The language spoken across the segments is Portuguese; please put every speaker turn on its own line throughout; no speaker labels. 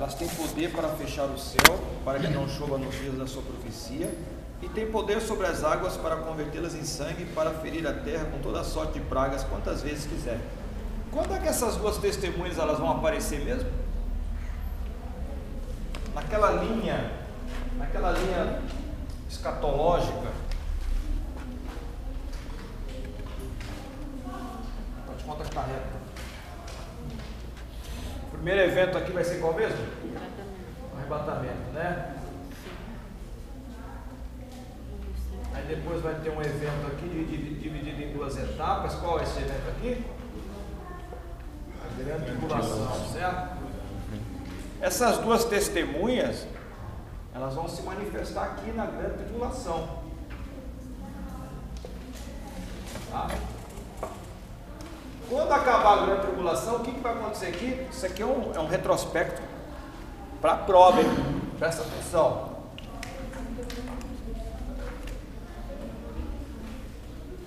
Elas têm poder para fechar o céu, para que não chova nos dias da sua profecia, e têm poder sobre as águas para convertê-las em sangue, para ferir a terra com toda sorte de pragas, quantas vezes quiser. Quando é que essas duas testemunhas elas vão aparecer mesmo? Naquela linha, naquela linha escatológica. Pode conta que está reto. Primeiro evento aqui vai ser qual mesmo? Arrebatamento, né? Aí depois vai ter um evento aqui dividido em duas etapas. Qual é esse evento aqui? A grande tribulação, certo? Essas duas testemunhas, elas vão se manifestar aqui na grande tribulação. Tá? Quando acabar a grande tribulação, o que, que vai acontecer aqui? Isso aqui é um, é um retrospecto para a prova, hein? Presta atenção.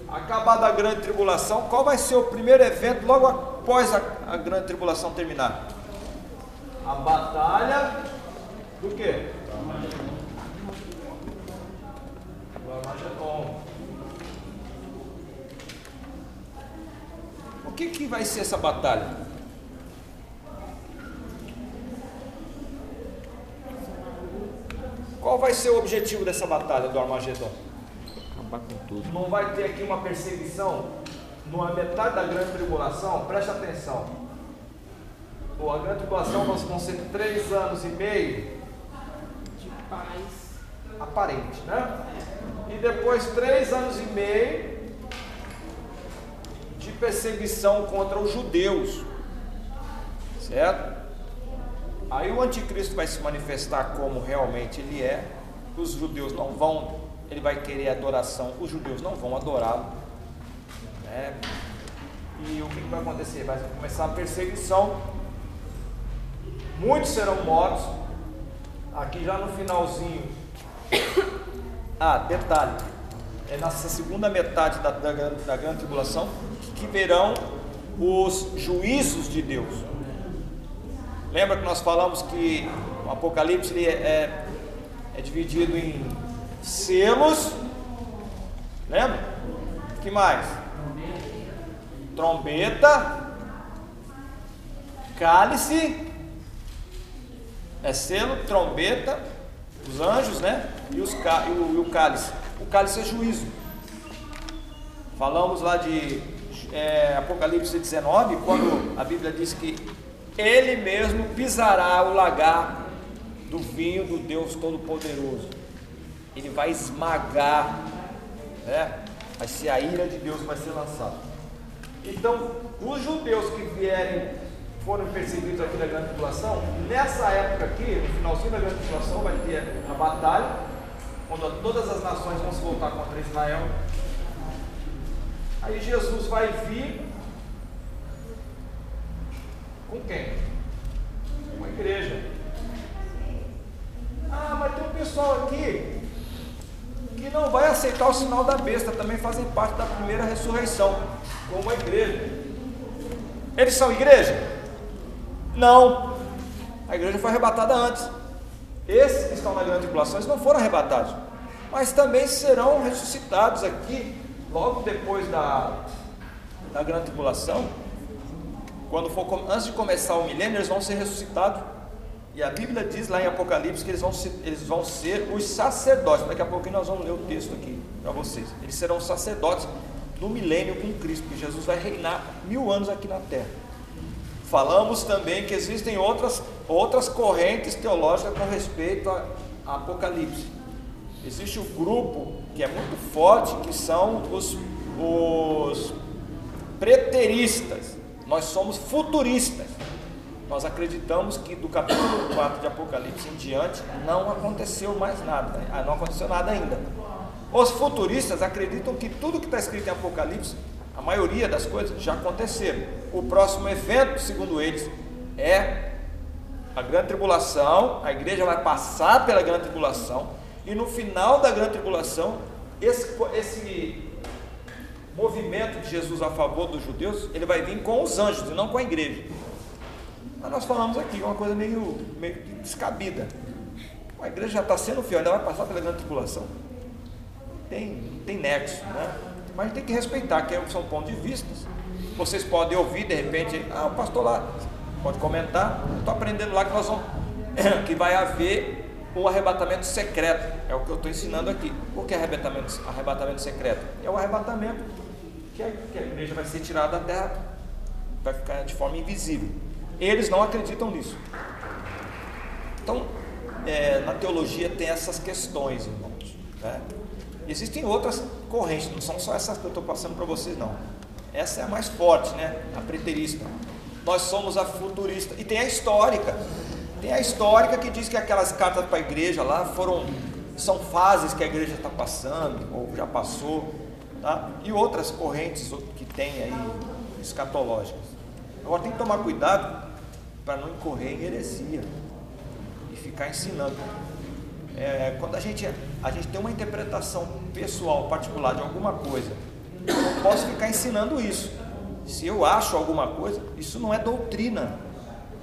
Acabada a grande tribulação, qual vai ser o primeiro evento logo após a, a grande tribulação terminar? A batalha do quê? Do Armagedon. O que, que vai ser essa batalha? Qual vai ser o objetivo dessa batalha do Armagedon?
Acabar com tudo.
Não vai ter aqui uma perseguição numa metade da grande tribulação? Preste atenção. Pô, a grande tribulação vão ser três anos e meio
de paz
aparente, né? E depois três anos e meio perseguição contra os judeus, certo? Aí o anticristo vai se manifestar como realmente ele é. Os judeus não vão, ele vai querer adoração, os judeus não vão adorá-lo. Né? E o que vai acontecer? Vai começar a perseguição. Muitos serão mortos. Aqui já no finalzinho. Ah, detalhe. É nessa segunda metade da, da, da grande tribulação que verão os juízos de Deus. Lembra que nós falamos que o Apocalipse é, é, é dividido em selos. Lembra? que mais? Trombeta, cálice, é selo, trombeta, os anjos, né? E, os, e, o, e o cálice. O cálice é juízo. Falamos lá de é, Apocalipse 19, quando a Bíblia diz que ele mesmo pisará o lagar do vinho do Deus Todo-Poderoso. Ele vai esmagar, né? Vai ser a ira de Deus vai ser lançada. Então, os judeus que vierem, foram perseguidos aqui na grande tribulação, nessa época aqui, no finalzinho da grande tribulação, vai ter a batalha, quando todas as nações vão se voltar contra Israel. Aí Jesus vai vir com quem? Com a igreja. Ah, mas tem um pessoal aqui que não vai aceitar o sinal da besta, também fazem parte da primeira ressurreição, como a igreja. Eles são igreja? Não. A igreja foi arrebatada antes. Esses que estão na grande tribulação, não foram arrebatados, mas também serão ressuscitados aqui, logo depois da, da grande tribulação quando for, antes de começar o milênio, eles vão ser ressuscitados. E a Bíblia diz lá em Apocalipse que eles vão ser, eles vão ser os sacerdotes. Daqui a pouquinho nós vamos ler o texto aqui para vocês. Eles serão sacerdotes no milênio com Cristo, porque Jesus vai reinar mil anos aqui na terra. Falamos também que existem outras, outras correntes teológicas com respeito a, a Apocalipse. Existe o grupo que é muito forte, que são os, os preteristas nós somos futuristas. Nós acreditamos que do capítulo 4 de Apocalipse em diante não aconteceu mais nada, não aconteceu nada ainda. Os futuristas acreditam que tudo que está escrito em Apocalipse, a maioria das coisas já aconteceram. O próximo evento, segundo eles, é a grande tribulação, a igreja vai passar pela grande tribulação, e no final da grande tribulação, esse, esse movimento de Jesus a favor dos judeus, ele vai vir com os anjos e não com a igreja. Mas nós falamos aqui uma coisa meio, meio descabida. A igreja já está sendo fiel, ainda vai passar pela grande tribulação. Tem, tem nexo, né? Mas tem que respeitar, que são pontos de vista. Vocês podem ouvir, de repente, ah, o pastor lá pode comentar. Estou aprendendo lá que nós vamos, que vai haver um arrebatamento secreto. É o que eu estou ensinando aqui. O que é arrebatamento, arrebatamento secreto? É o arrebatamento que a, que a igreja vai ser tirada da terra, vai ficar de forma invisível. Eles não acreditam nisso. Então, é, na teologia tem essas questões, irmãos. Né? Existem outras correntes, não são só essas que eu estou passando para vocês, não. Essa é a mais forte, né? A preterista. Nós somos a futurista. E tem a histórica. Tem a histórica que diz que aquelas cartas para a igreja lá foram são fases que a igreja está passando ou já passou, tá? E outras correntes que tem aí escatológicas. Agora tem que tomar cuidado para não incorrer em heresia e ficar ensinando. É, quando a gente, a gente tem uma interpretação pessoal, particular de alguma coisa, eu não posso ficar ensinando isso. Se eu acho alguma coisa, isso não é doutrina,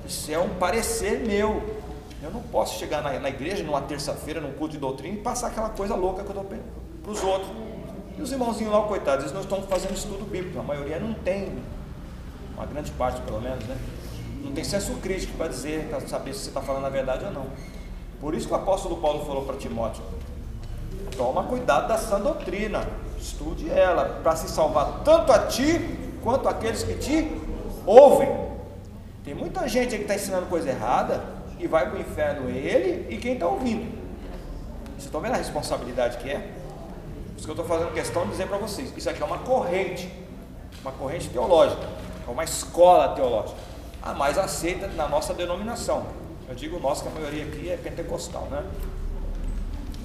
isso é um parecer meu. Eu não posso chegar na, na igreja numa terça-feira, num culto de doutrina, e passar aquela coisa louca que eu dou para os outros. E os irmãozinhos lá, coitados, eles não estão fazendo estudo bíblico, a maioria não tem, uma grande parte pelo menos, né? Não tem senso crítico para dizer, para saber se você está falando a verdade ou não. Por isso que o apóstolo Paulo falou para Timóteo: toma cuidado da sã doutrina, estude ela, para se salvar tanto a ti quanto aqueles que te ouvem. Tem muita gente que está ensinando coisa errada e vai para o inferno ele e quem está ouvindo. Vocês estão vendo a responsabilidade que é? Por isso que eu estou fazendo questão de dizer para vocês: isso aqui é uma corrente, uma corrente teológica, é uma escola teológica, a mais aceita na nossa denominação. Eu digo nossa, que a maioria aqui é pentecostal, né?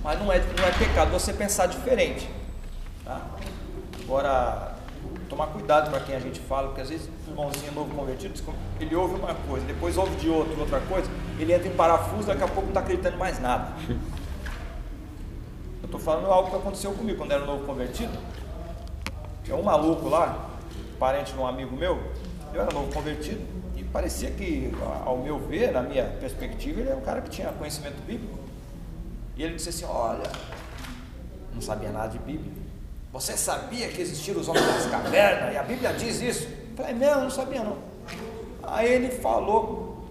Mas não é, não é pecado você pensar diferente. Tá? Agora, tomar cuidado para quem a gente fala, porque às vezes o irmãozinho novo convertido, ele ouve uma coisa, depois ouve de outro, outra coisa, ele entra em parafuso, daqui a pouco não está acreditando mais nada. Eu estou falando algo que aconteceu comigo quando era novo convertido. Tinha um maluco lá, parente de um amigo meu, eu era novo convertido, e parecia que, ao meu ver, na minha perspectiva, ele era um cara que tinha conhecimento bíblico. E ele disse assim: Olha, não sabia nada de Bíblia você sabia que existiam os homens das cavernas? E a Bíblia diz isso. Eu falei, não, não sabia não. Aí ele falou,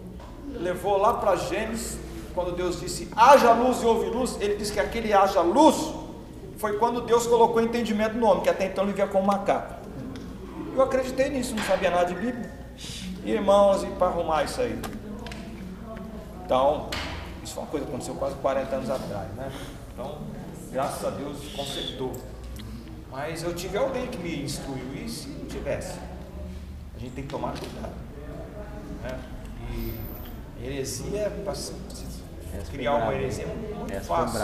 levou lá para Gênesis, quando Deus disse, haja luz e houve luz, ele disse que aquele haja luz foi quando Deus colocou entendimento no homem, que até então ele via como macaco. Eu acreditei nisso, não sabia nada de Bíblia. Irmãos, e para arrumar isso aí. Então, isso foi uma coisa que aconteceu quase 40 anos atrás, né? Então, graças a Deus, consertou. Mas eu tive alguém que me instruiu, e se não tivesse? A gente tem que tomar cuidado. Né? E heresia, para criar uma heresia é muito
essa
fácil.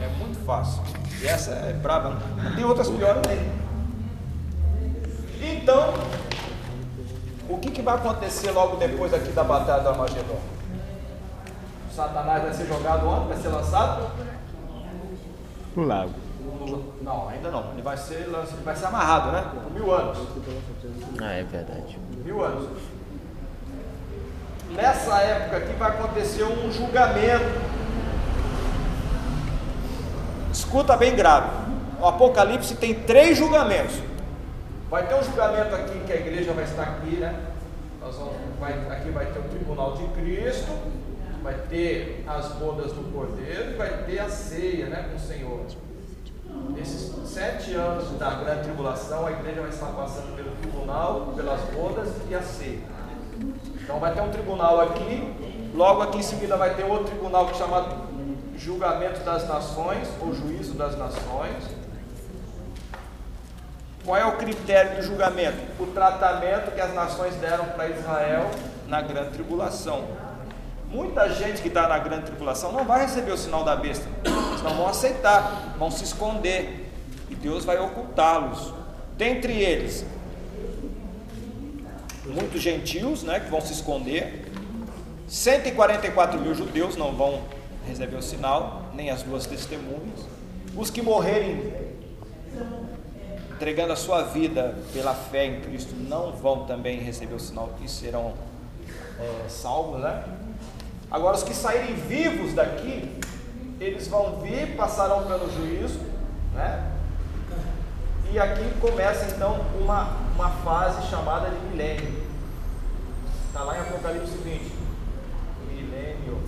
É muito fácil. E essa é braba. Tem outras piores nele. Então, o que, que vai acontecer logo depois aqui da batalha do Armagedon? Satanás vai ser jogado onde? Vai ser lançado?
No lago.
Não, ainda não. Ele vai ser, ele vai ser amarrado, né? Por mil anos.
Ah, é verdade.
Mil anos. Nessa época aqui vai acontecer um julgamento. Escuta bem grave. O Apocalipse tem três julgamentos. Vai ter um julgamento aqui que a igreja vai estar aqui, né? Nós vamos, vai, aqui vai ter o tribunal de Cristo, vai ter as bodas do Cordeiro e vai ter a ceia, né, com o Senhor. Nesses sete anos da grande tribulação, a igreja vai estar passando pelo tribunal, pelas bodas e a ceia. Então vai ter um tribunal aqui, logo aqui em seguida vai ter outro tribunal é chamado julgamento das nações, ou juízo das nações. Qual é o critério do julgamento? O tratamento que as nações deram para Israel na grande tribulação. Muita gente que está na grande tribulação não vai receber o sinal da besta, eles não vão aceitar, vão se esconder, e Deus vai ocultá-los. Dentre eles, muitos gentios né, que vão se esconder, 144 mil judeus não vão receber o sinal, nem as duas testemunhas. Os que morrerem entregando a sua vida pela fé em Cristo não vão também receber o sinal e serão é, salvos, né? Agora, os que saírem vivos daqui, eles vão vir, passarão pelo juízo, né? E aqui começa então uma, uma fase chamada de milênio. Está lá em Apocalipse 20. Milênio.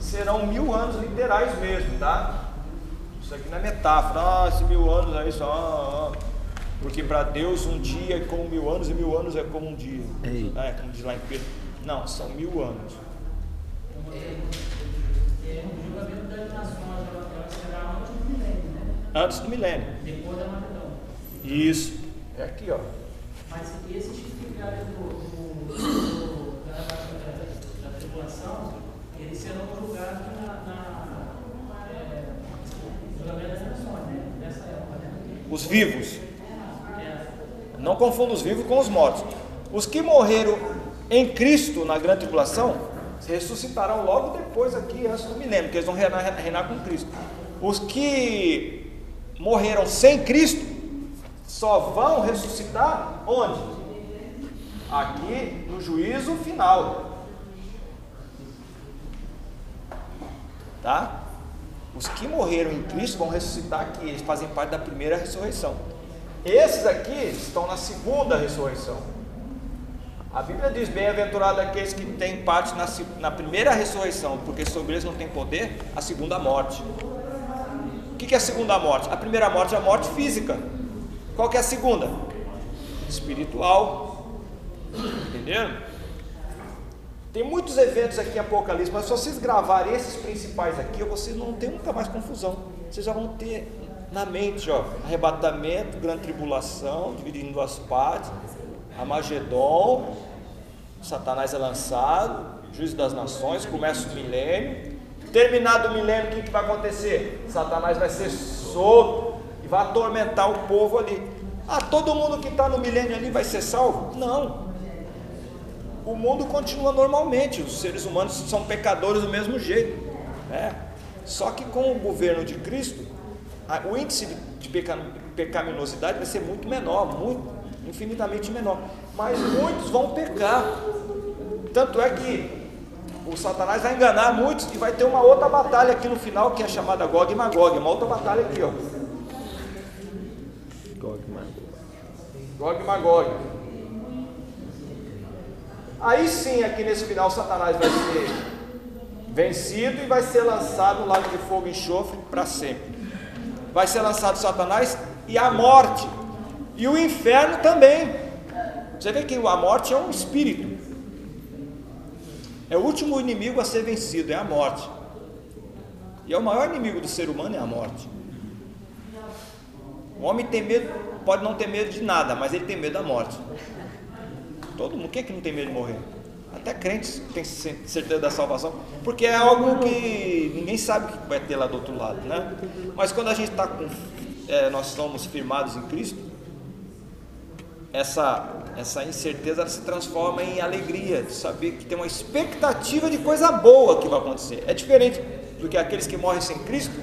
Serão mil anos literais mesmo, tá? Isso aqui não é metáfora. Ah, esses mil anos aí só. Porque para Deus um dia é como mil anos e mil anos é como um dia. É, como diz lá em Pedro. Não, são mil anos. Antes do milênio. Depois da Macedão. Isso. É aqui, ó.
Mas esse tipificado do, do, do, da, da, da, tribulação, eles serão julgados na, na é, julgamento das nações, né? Nessa época, né?
Os vivos. Não confunda os vivos com os mortos. Os que morreram em Cristo na grande tribulação ressuscitarão logo depois aqui, antes do milênio, porque eles vão reinar, reinar com Cristo. Os que morreram sem Cristo só vão ressuscitar onde? Aqui no juízo final. Tá? Os que morreram em Cristo vão ressuscitar aqui, eles fazem parte da primeira ressurreição. Esses aqui estão na segunda ressurreição. A Bíblia diz: Bem-aventurado aqueles que têm parte na, na, primeira ressurreição, porque sobre eles não tem poder a segunda morte. O que é a segunda morte? A primeira morte é a morte física. Qual que é a segunda? Espiritual. Entenderam? Tem muitos eventos aqui em Apocalipse, mas se vocês gravarem esses principais aqui, vocês não tem nunca mais confusão. Vocês já vão ter na mente, ó, arrebatamento, grande tribulação, dividido em duas partes, Amagedon, Satanás é lançado, juízo das nações, começa o milênio. Terminado o milênio, o que, que vai acontecer? Satanás vai ser solto e vai atormentar o povo ali. Ah, todo mundo que está no milênio ali vai ser salvo? Não. O mundo continua normalmente, os seres humanos são pecadores do mesmo jeito. Né? Só que com o governo de Cristo, o índice de pecaminosidade vai ser muito menor, muito, infinitamente menor. Mas muitos vão pecar. Tanto é que o Satanás vai enganar muitos e vai ter uma outra batalha aqui no final, que é chamada Gog e Magog. Uma outra batalha aqui, ó. Gog e Magog. Gog e Magog. Aí sim, aqui nesse final, Satanás vai ser vencido e vai ser lançado no lago de fogo e enxofre para sempre vai ser lançado Satanás e a morte, e o inferno também. Você vê que a morte é um espírito, é o último inimigo a ser vencido, é a morte, e é o maior inimigo do ser humano é a morte. O homem tem medo, pode não ter medo de nada, mas ele tem medo da morte. Todo mundo, quem é que não tem medo de morrer? Até crentes têm certeza da salvação, porque é algo que ninguém sabe o que vai ter lá do outro lado, né? Mas quando a gente está com, é, nós somos firmados em Cristo, essa essa incerteza se transforma em alegria de saber que tem uma expectativa de coisa boa que vai acontecer. É diferente do que aqueles que morrem sem Cristo,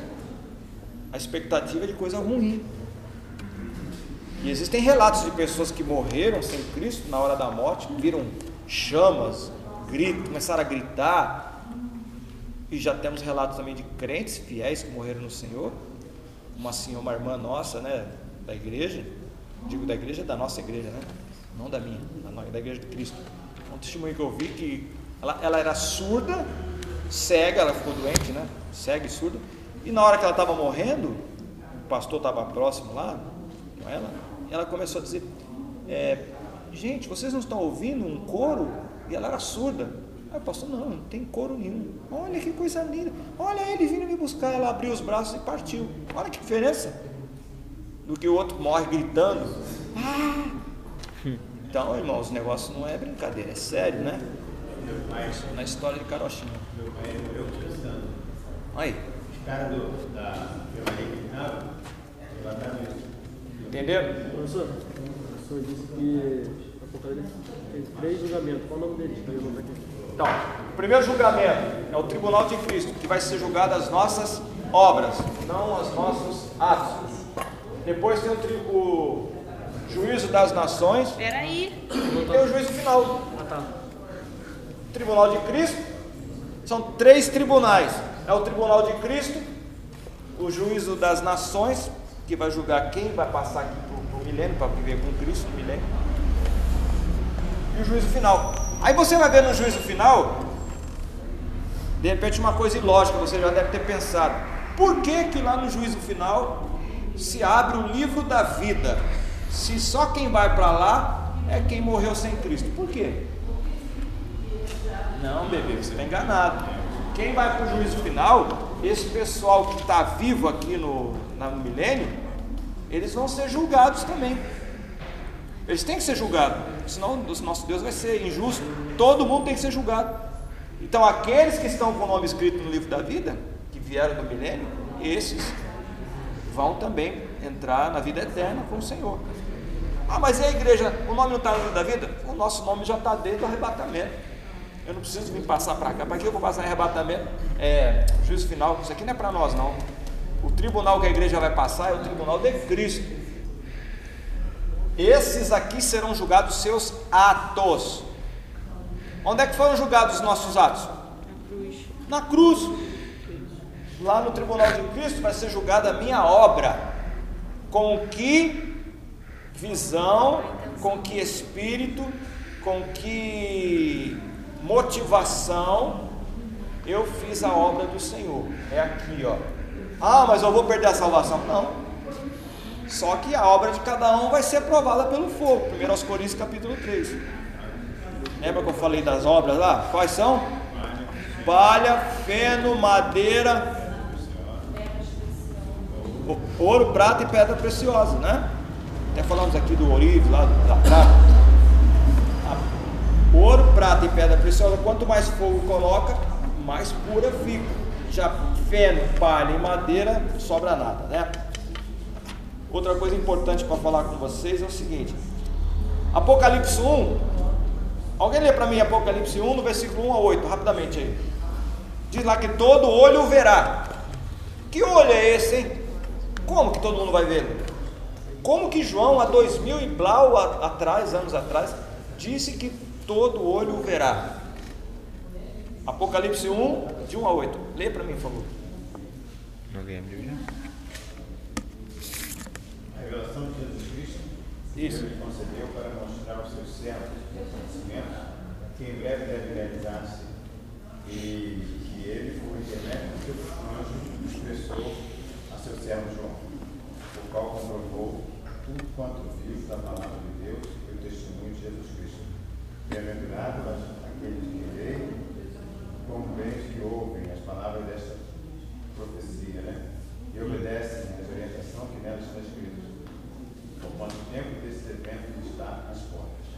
a expectativa de coisa ruim. E existem relatos de pessoas que morreram sem Cristo na hora da morte, viram chamas, grito, começaram a gritar. E já temos relatos também de crentes fiéis que morreram no Senhor. Uma senhora, uma irmã nossa, né, da igreja, digo da igreja da nossa igreja, né? Não da minha, da igreja de Cristo. Um testemunho que eu vi que ela, ela era surda, cega, ela ficou doente, né? Cega e surda. E na hora que ela estava morrendo, o pastor estava próximo lá com ela, ela começou a dizer: é, gente, vocês não estão ouvindo um coro? E ela era surda. Aí o pastor, não, não tem coro nenhum. Olha que coisa linda. Olha ele vindo me buscar. Ela abriu os braços e partiu. Olha que diferença. Do que o outro morre gritando. Ah! Então, irmãos, o negócio não é brincadeira, é sério, né? Na história de Carochinha. Meu pai morreu cristão. Aí. Os caras do, da Entenderam?
Professor, o senhor disse que tem três julgamentos. Qual o nome deles?
Então, o primeiro julgamento é o tribunal de Cristo, que vai ser julgado as nossas obras, não os nossos atos. Depois tem o, o juízo das nações.
Peraí.
E tem o juízo final. Ah, tá. Tribunal de Cristo, são três tribunais. É o tribunal de Cristo, o juízo das nações, que vai julgar quem vai passar aqui para o milênio, para viver com Cristo no milênio. E o juízo final. Aí você vai ver no juízo final, de repente uma coisa ilógica, você já deve ter pensado. Por que que lá no juízo final se abre o livro da vida? Se só quem vai para lá é quem morreu sem Cristo. Por quê? Não, bebê, você está enganado. Quem vai para o juízo final, esse pessoal que está vivo aqui no, no milênio, eles vão ser julgados também. Eles têm que ser julgados, senão o nosso Deus vai ser injusto. Todo mundo tem que ser julgado. Então, aqueles que estão com o nome escrito no livro da vida, que vieram do milênio, esses vão também entrar na vida eterna com o Senhor. Ah, mas e a igreja? O nome não está no livro da vida? O nosso nome já está dentro do arrebatamento. Eu não preciso vir passar para cá. Para que eu vou passar em arrebatamento? É, juízo final. Isso aqui não é para nós, não. O tribunal que a igreja vai passar é o tribunal de Cristo. Esses aqui serão julgados seus atos. Onde é que foram julgados os nossos atos? Na cruz. Lá no tribunal de Cristo vai ser julgada a minha obra. Com que visão, com que espírito, com que motivação, eu fiz a obra do Senhor. É aqui, ó. Ah, mas eu vou perder a salvação? Não. Só que a obra de cada um vai ser aprovada pelo fogo. 1 Coríntios capítulo 3. Lembra que eu falei das obras lá? Quais são? Palha, feno, madeira, ouro, prata e pedra preciosa, né? Até falamos aqui do ourive, lá da prata. Ouro, prata e pedra preciosa, quanto mais fogo coloca, mais pura fica. Já feno, palha e madeira, sobra nada, né? Outra coisa importante para falar com vocês é o seguinte: Apocalipse 1. Alguém lê para mim Apocalipse 1, no versículo 1 a 8, rapidamente aí. Diz lá que todo olho verá. Que olho é esse, hein? Como que todo mundo vai ver? Como que João, há dois mil e blau atrás, anos atrás, disse que todo olho o verá. Apocalipse 1, de 1 a 8. Lê para mim, por favor.
Alguém abriu já?
A revelação de Jesus Cristo,
Isso.
Ele concedeu para mostrar aos seus servos o acontecimento que em breve deve realizar-se e que ele, por intermédio do seu anjo, expressou seu servo João, o qual comprovou tudo quanto viu da palavra de Deus e o testemunho de Jesus Cristo. Bem-aventurados aqueles que leem, como bem que ouvem as palavras desta profecia, né? E obedecem às orientações que nela está escritas. Por quanto tempo desse evento está às portas.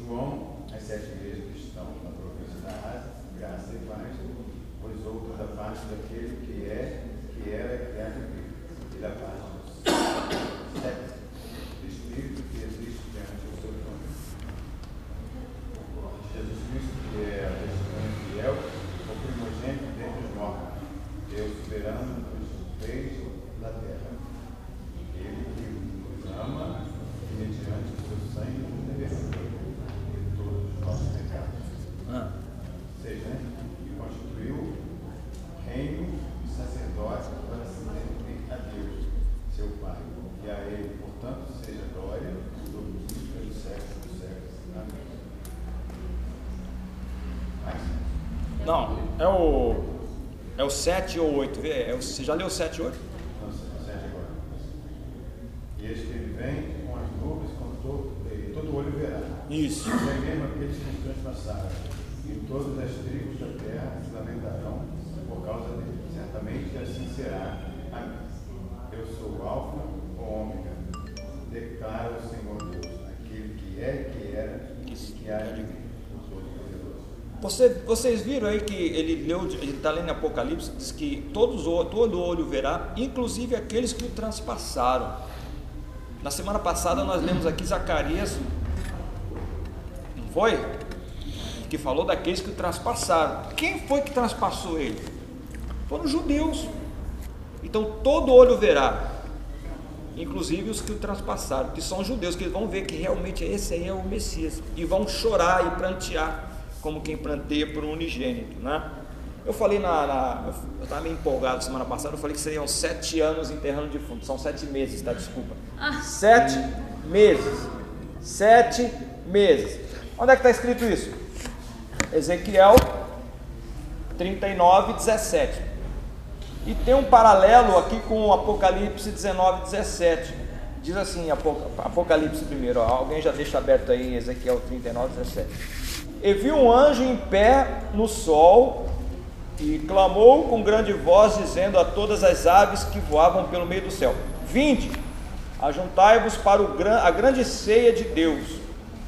João, as sete igrejas que estão na província da Ásia, graça e paz, pois outro da parte daquele que é, que era e que há de vir, e da parte dos sete do Espírito que existe diante do seu trono. Jesus Cristo, que é a testemunha fiel, o primogênito dentre os mortos, Deus soberano dos reis da terra. Ele que nos ama e mediante o seu sangue libertou de todos os nossos pecados.
Ah.
Ou seja, né, que constituiu reino e sacerdócio para se servir a Deus, seu Pai. E a Ele, portanto, seja glória, domínio pelos séculos dos séculos. Amém. Mas,
Não, é o. É o 7 ou 8. Vê, é o, você já leu o 7 e 8?
não sei, sete agora. E eis que ele vem com as nuvens, com todo, todo olho verá.
Isso.
E é mesmo aqueles que nos transpassaram. E todas as tribos da terra se lamentarão por causa dele. Certamente assim será. Amém. Eu sou o Alfa, o Ômega, declara o Senhor Deus, aquele que é, que era e que há de vir.
Você, vocês viram aí que ele leu, ele está lendo Apocalipse, diz que todos, todo olho verá, inclusive aqueles que o transpassaram. Na semana passada nós lemos aqui Zacarias, não foi? Que falou daqueles que o transpassaram. Quem foi que transpassou ele? Foram os judeus. Então todo olho verá, inclusive os que o transpassaram, que são judeus, que eles vão ver que realmente esse aí é o Messias, e vão chorar e prantear. Como quem planteia por um unigênito, né? Eu falei na, na eu estava meio empolgado semana passada, eu falei que seriam sete anos enterrando defunto, são sete meses, tá? Desculpa. Sete meses. Sete meses. Onde é que está escrito isso? Ezequiel 39, 17. E tem um paralelo aqui com Apocalipse 19, 17. Diz assim, Apocalipse primeiro, ó, alguém já deixa aberto aí Ezequiel 39, 17. E vi um anjo em pé no sol e clamou com grande voz, dizendo a todas as aves que voavam pelo meio do céu: Vinde, ajuntai-vos para o, a grande ceia de Deus,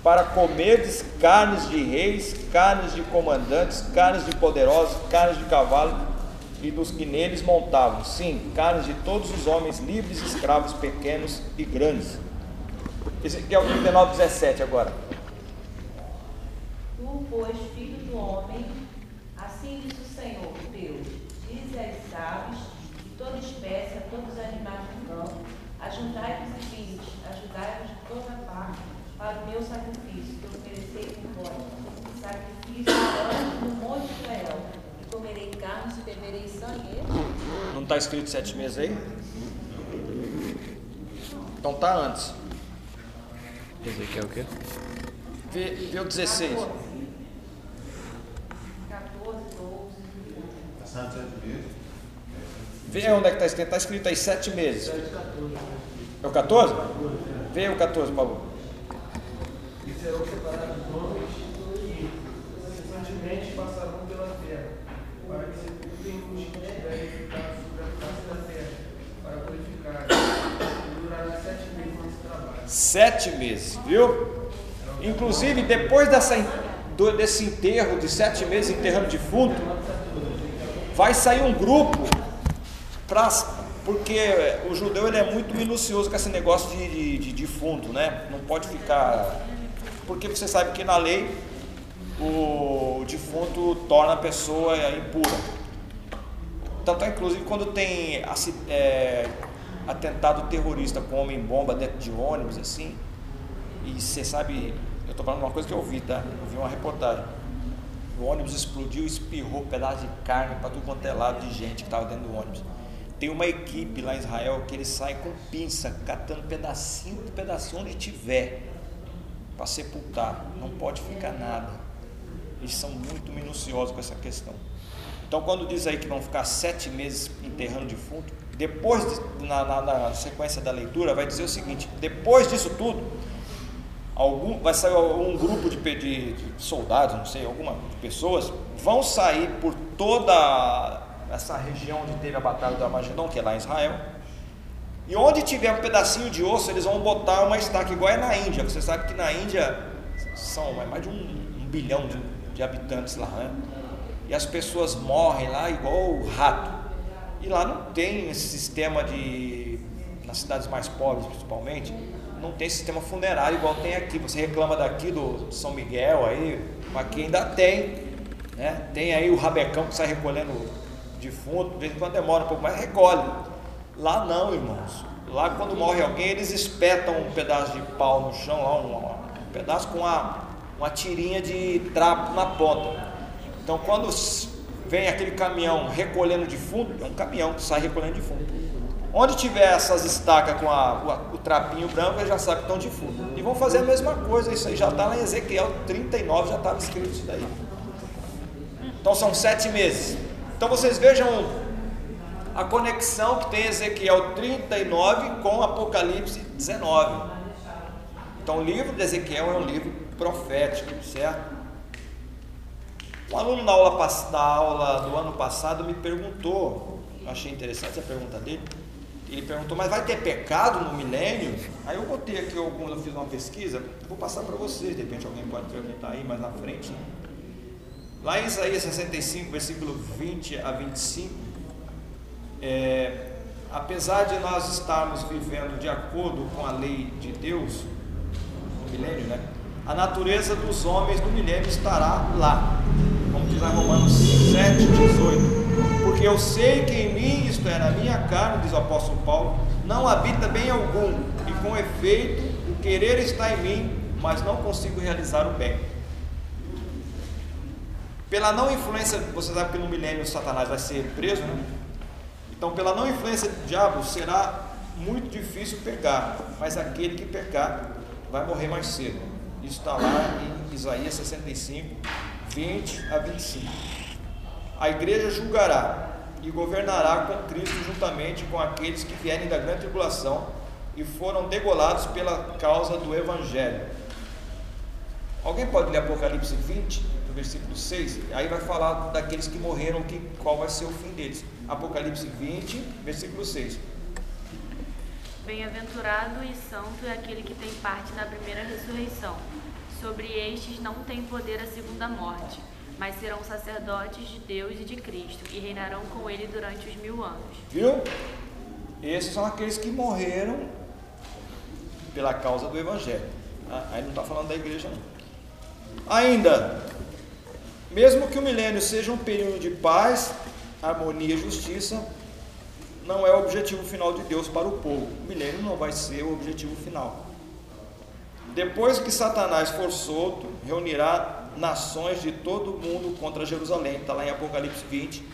para comerdes carnes de reis, carnes de comandantes, carnes de poderosos, carnes de cavalo e dos que neles montavam, sim, carnes de todos os homens livres, escravos, pequenos e grandes. Esse é o 39, 17 agora.
Tu, pois, filho do homem, assim diz o Senhor, Deus, diz às aves, de toda espécie, a todos os animais do campo, ajuntai-vos e vinde, ajudai-vos de toda parte, para o meu sacrifício, que oferecei por vós, sacrifício no monte de Israel, e comerei carne e beberei sangue.
Não está escrito sete meses aí? Então está antes.
Ezequiel o quê?
Vê, vê o 16.
14, 12.
Vê onde é que está escrito. Está escrito aí sete meses. É o 14? Vê o 14, por favor.
E serão separados homens que passarão pela terra, para que sepultem os que tiverem ficado sobre a face da terra, para purificar. E durará sete meses nesse trabalho.
Sete meses, viu? Inclusive, depois dessa, desse enterro de sete meses enterrando defunto, vai sair um grupo pra, porque o judeu ele é muito minucioso com esse negócio de, de, de defunto, né? Não pode ficar. Porque você sabe que na lei o defunto torna a pessoa impura. Tanto é, inclusive, quando tem é, atentado terrorista com homem-bomba dentro de ônibus, assim, e você sabe, eu estou falando uma coisa que eu vi, tá? Eu vi uma reportagem. O ônibus explodiu, espirrou pedaço de carne para tudo quanto é lado de gente que estava dentro do ônibus. Tem uma equipe lá em Israel que eles saem com pinça, catando pedacinho de pedacinho onde tiver, para sepultar. Não pode ficar nada. Eles são muito minuciosos com essa questão. Então, quando diz aí que vão ficar sete meses enterrando defunto, depois, de- na, na- na sequência da leitura, vai dizer o seguinte: depois disso tudo, algum, vai sair um grupo de, de- de soldados, não sei, alguma de pessoas, vão sair por toda essa região onde teve a batalha do Armagedon, que é lá em Israel. E onde tiver um pedacinho de osso, eles vão botar uma estaca, igual é na Índia. Você sabe que na Índia são é mais de um, um bilhão de, de habitantes lá, né? E as pessoas morrem lá igual o rato. E lá não tem esse sistema de. Nas cidades mais pobres, principalmente, não tem sistema funerário igual tem aqui. Você reclama daqui do São Miguel aí, mas aqui ainda tem. Né? Tem aí o rabecão que sai recolhendo defunto, de vez em quando demora um pouco mais, recolhe. Lá não, irmãos. Lá quando morre alguém, eles espetam um pedaço de pau no chão, lá um, um pedaço com uma, uma tirinha de trapo na ponta. Então quando vem aquele caminhão recolhendo defunto, é um caminhão que sai recolhendo defunto. Onde tiver essas estacas com a- o, o trapinho branco, eles já sabem que estão defuntos. E vão fazer a mesma coisa, isso aí já está lá em Ezequiel 39, já estava escrito isso daí. Então são sete meses. Então vocês vejam a conexão que tem Ezequiel 39 com Apocalipse 19. Então o livro de Ezequiel é um livro profético, certo? Um aluno na aula, da aula do ano passado me perguntou, eu achei interessante a pergunta dele. Ele perguntou, mas vai ter pecado no milênio? Aí eu botei aqui algum, eu fiz uma pesquisa, vou passar para vocês, de repente alguém pode perguntar aí mais na frente. né? Lá em Isaías 65, versículo 20 a 25, é, apesar de nós estarmos vivendo de acordo com a lei de Deus, no milênio, né? A natureza dos homens do milênio estará lá, como diz lá Romanos 7, 18. Porque eu sei que em mim, isto é, na minha carne, diz o apóstolo Paulo, não habita bem algum, e com efeito, o querer está em mim, mas não consigo realizar o bem. Pela não influência, você sabe que no milênio Satanás vai ser preso, né? Então, pela não influência do diabo, será muito difícil pegar, mas aquele que pecar vai morrer mais cedo. Isso está lá em Isaías 65, 20 a 25. A igreja julgará e governará com Cristo juntamente com aqueles que vierem da grande tribulação e foram degolados pela causa do Evangelho. Alguém pode ler Apocalipse 20, do versículo 6? Aí vai falar daqueles que morreram, que, qual vai ser o fim deles. Apocalipse 20, versículo 6.
Bem-aventurado e santo é aquele que tem parte na primeira ressurreição. Sobre estes não tem poder a segunda morte, mas serão sacerdotes de Deus e de Cristo e reinarão com ele durante os mil anos.
Viu? Esses são aqueles que morreram pela causa do Evangelho. Ah, Aí não está falando da igreja, não. Ainda, mesmo que o milênio seja um período de paz, harmonia e justiça, não é o objetivo final de Deus para o povo. O milênio não vai ser o objetivo final. Depois que Satanás for solto, reunirá nações de todo o mundo contra Jerusalém. Está lá em Apocalipse 20,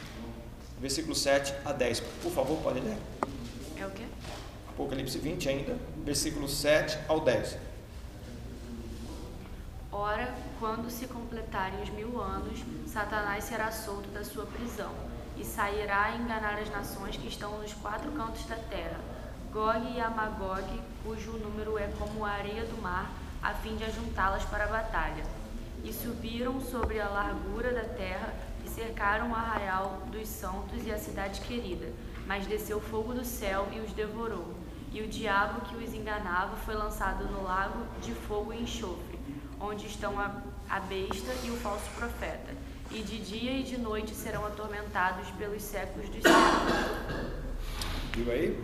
versículo 7 a 10. Por favor, pode ler.
É o quê?
Apocalipse 20 ainda, versículo 7 ao 10.
Ora, quando se completarem os mil anos, Satanás será solto da sua prisão e sairá a enganar as nações que estão nos quatro cantos da terra, Gog e Amagog, cujo número é como a areia do mar, a fim de ajuntá-las para a batalha. E subiram sobre a largura da terra e cercaram o arraial dos santos e a cidade querida. Mas desceu fogo do céu e os devorou. E o diabo que os enganava foi lançado no lago de fogo e enxofre, onde estão a, a besta e o falso profeta. E de dia e de noite serão atormentados pelos séculos dos séculos.
Viu aí?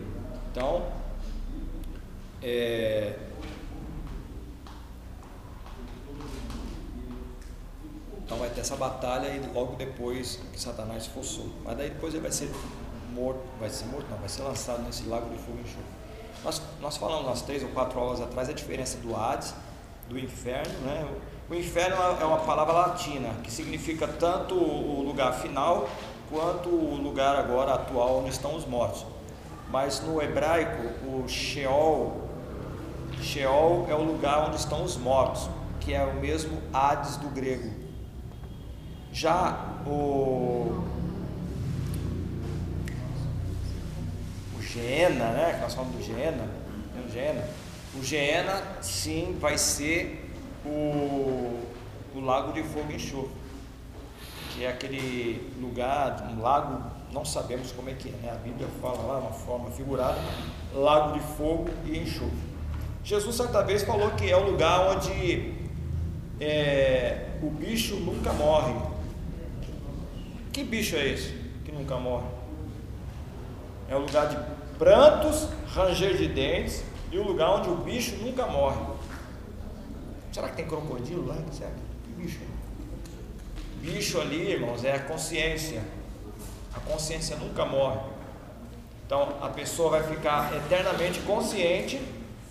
Então, é, então vai ter essa batalha e logo depois que Satanás for solto. Mas daí depois ele vai ser morto, vai ser morto não, vai ser lançado nesse lago de fogo e enxofre. Nós, nós falamos umas três ou quatro aulas atrás a diferença do Hades, do inferno, né? O inferno é uma palavra latina que significa tanto o lugar final quanto o lugar agora atual onde estão os mortos. Mas no hebraico, o Sheol, Sheol é o lugar onde estão os mortos, que é o mesmo Hades do grego. Já o, o Geena, né, que nós falamos do Geena, né, o Geena, o Geena sim vai ser o, o lago de fogo e enxofre, que é aquele lugar, um lago não sabemos como é que é, né? a Bíblia fala lá, uma forma figurada, lago de fogo e enxofre. Jesus certa vez falou que é o lugar onde é, o bicho nunca morre. Que bicho é esse que nunca morre? É o lugar de prantos, ranger de dentes e o lugar onde o bicho nunca morre. Será que tem crocodilo lá? Certo? Que bicho? Bicho ali, irmãos, é a consciência. A consciência nunca morre. Então a pessoa vai ficar eternamente consciente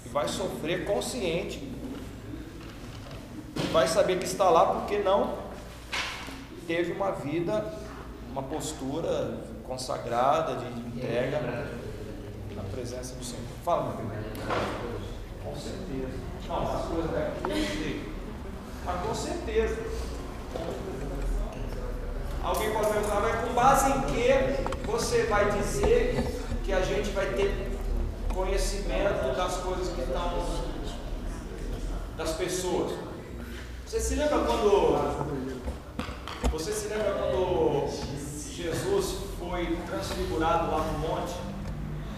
e vai sofrer consciente. Vai saber que está lá porque não teve uma vida, uma postura consagrada de entrega na presença do Senhor. Fala, meu. Com certeza. Não, coisas daqui, mas com certeza. Alguém pode perguntar, mas com base em que você vai dizer que a gente vai ter conhecimento das coisas que estão das pessoas? Você se lembra quando você se lembra quando Jesus foi transfigurado lá no monte?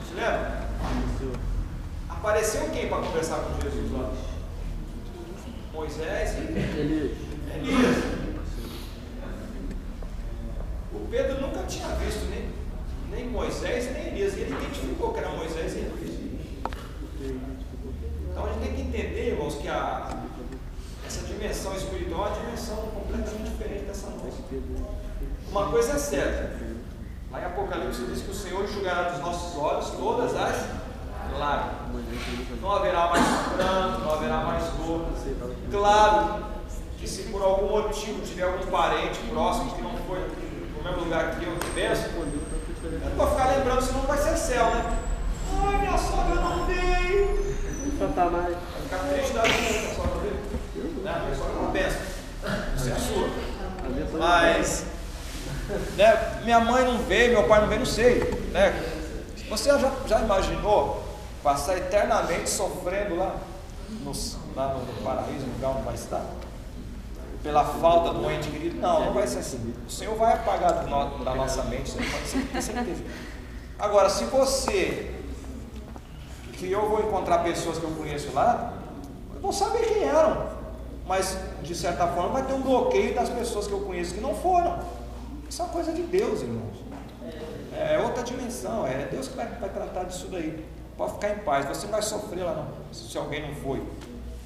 Se lembra? Apareceu quem para conversar com Jesus lá? Moisés e Elias. O Pedro nunca tinha visto nem, nem Moisés nem Elias. E ele identificou que era Moisés e Elias. Então a gente tem que entender, irmãos, que a, essa dimensão espiritual é uma dimensão completamente. Uma coisa é certa. Lá em Apocalipse diz que o Senhor enxugará dos nossos olhos todas as lágrimas. Não haverá mais pranto, não haverá mais dor. Claro que se por algum motivo tiver algum parente próximo que não foi no mesmo lugar que eu penso, eu não vou ficar lembrando, senão vai ser céu, né? Ai, minha sogra não veio.
Satanás.
Vai ficar triste da vida, minha sogra não veio. Né? Minha sogra não pensa. Isso é a sua. Mas, né, minha mãe não veio, meu pai não veio, não sei. Né? Você já, já imaginou passar eternamente sofrendo lá no, lá no paraíso, no lugar onde vai estar? Pela falta do ente querido? Não, não vai ser assim. O Senhor vai apagar no- da nossa mente, você pode ter certeza. Agora, se você, que eu vou encontrar pessoas que eu conheço lá, eu vou saber quem eram, mas de certa forma vai ter um bloqueio das pessoas que eu conheço que não foram. Isso é uma coisa de Deus, irmãos. É outra dimensão, é Deus que vai, vai tratar disso daí. Pode ficar em paz, você não vai sofrer lá não, se alguém não foi.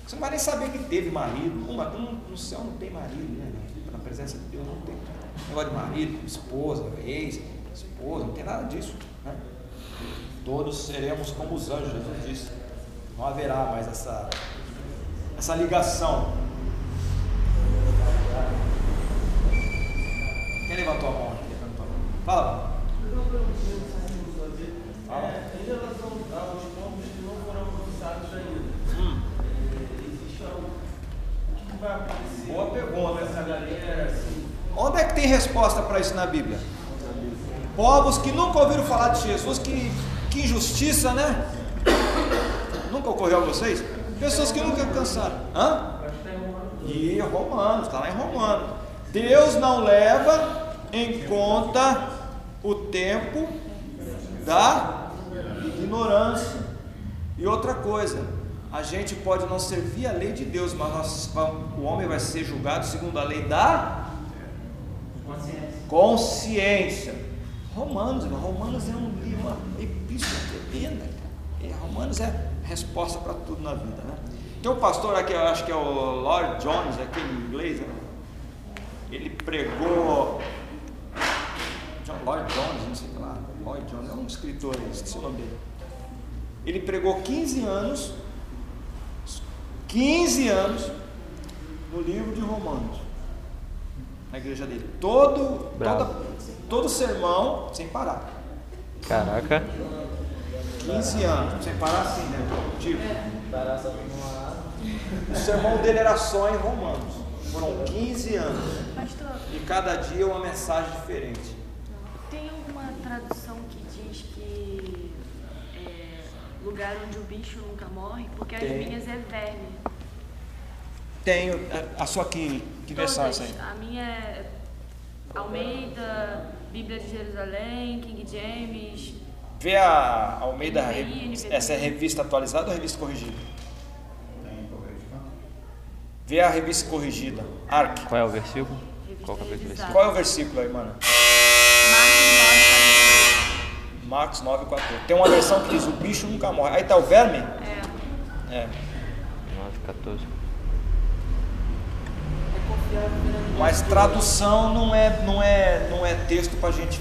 Você não vai nem saber que teve marido. Uma, um, no céu não tem marido, né? Na presença de Deus não tem negócio de marido, esposa, ex, esposa, não tem nada disso. Né? Todos seremos como os anjos, Jesus disse. Não haverá mais essa, essa ligação. Quem levantou a mão aqui? Levantou a mão. Fala. Fala.
É, em relação aos povos que não foram alcançados ainda,
Hum,
é, existe algo. O que vai acontecer
Boa pergunta.
essa galera assim?
Onde é que tem resposta para isso na Bíblia? Povos que nunca ouviram falar de Jesus, que, que injustiça, né? Nunca ocorreu a vocês? Pessoas que nunca alcançaram. Hã? E Romanos, está lá em Romanos. Deus não leva em conta o tempo da ignorância. E outra coisa, a gente pode não servir a lei de Deus, mas nós o homem vai ser julgado segundo a lei da consciência. Romanos, irmão, Romanos é um livro, uma epístola tremenda. É, Romanos é resposta para tudo na vida, né? Tem um pastor aqui, eu acho que é o Lloyd Jones, aquele inglês, né? ele pregou. John Lloyd Jones, não sei lá, Lloyd Jones, é um escritor aí, esqueci o nome dele. Ele pregou 15 anos, 15 anos, no livro de Romanos, na igreja dele. Todo, toda, todo sermão, sem parar.
Caraca.
15 anos, sem parar assim, né? Tipo, o sermão dele era só em Romanos. Foram 15 anos.
Pastor,
E cada dia uma mensagem diferente.
tem alguma tradução que diz que é lugar onde o bicho nunca morre? Porque as
Tem.
minhas é verme.
Tenho. A, a sua que, que versão é essa aí?
A minha é Almeida, Bíblia de Jerusalém, King James.
Vê a Almeida.
NVI, NVI.
Essa é revista atualizada ou revista corrigida? Vê a revista corrigida. ARC.
Qual é o versículo? Qual capítulo é esse?
revisada.
Qual é o versículo aí, mano?
Marcos 9,
Marcos 9, 14. Tem uma versão que diz: o bicho nunca morre. Aí tá o verme?
42. É.
É.
9, 14.
É confiável ver a
Mas tradução não é, não é, não é texto para a gente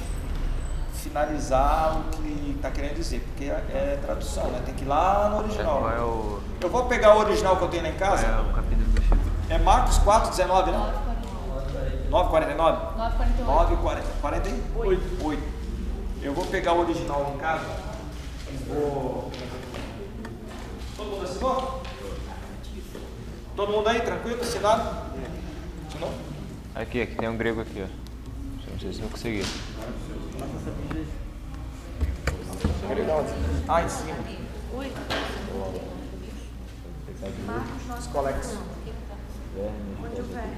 finalizar o que está querendo dizer, porque é, é tradução, né? tem que ir lá no original.
É o,
Eu vou pegar o original que eu tenho lá em
qual é
casa,
o capítulo do versículo?
É Marcos 4, 19, né? 9,49?
9,48.
9,48. 8. Eu vou pegar o original em casa vou. Todo mundo assinou? Todo mundo aí, tranquilo? Assinado? Assinou?
Aqui, aqui tem um grego aqui, ó. Não sei se eu consegui.
Ah, em cima.
Oi. Marcos 9.
Colex.
Onde o verme?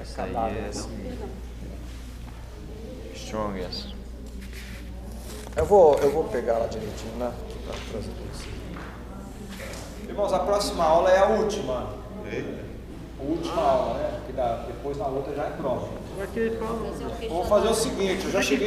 Essa aí é strongest.
Eu vou, eu vou pegar lá direitinho, né? Pra trazer pra você. Irmãos, a próxima aula é a última. A última aula, né? Porque dá- depois na outra já é prova.
É que
vou fazer o seguinte, eu já cheguei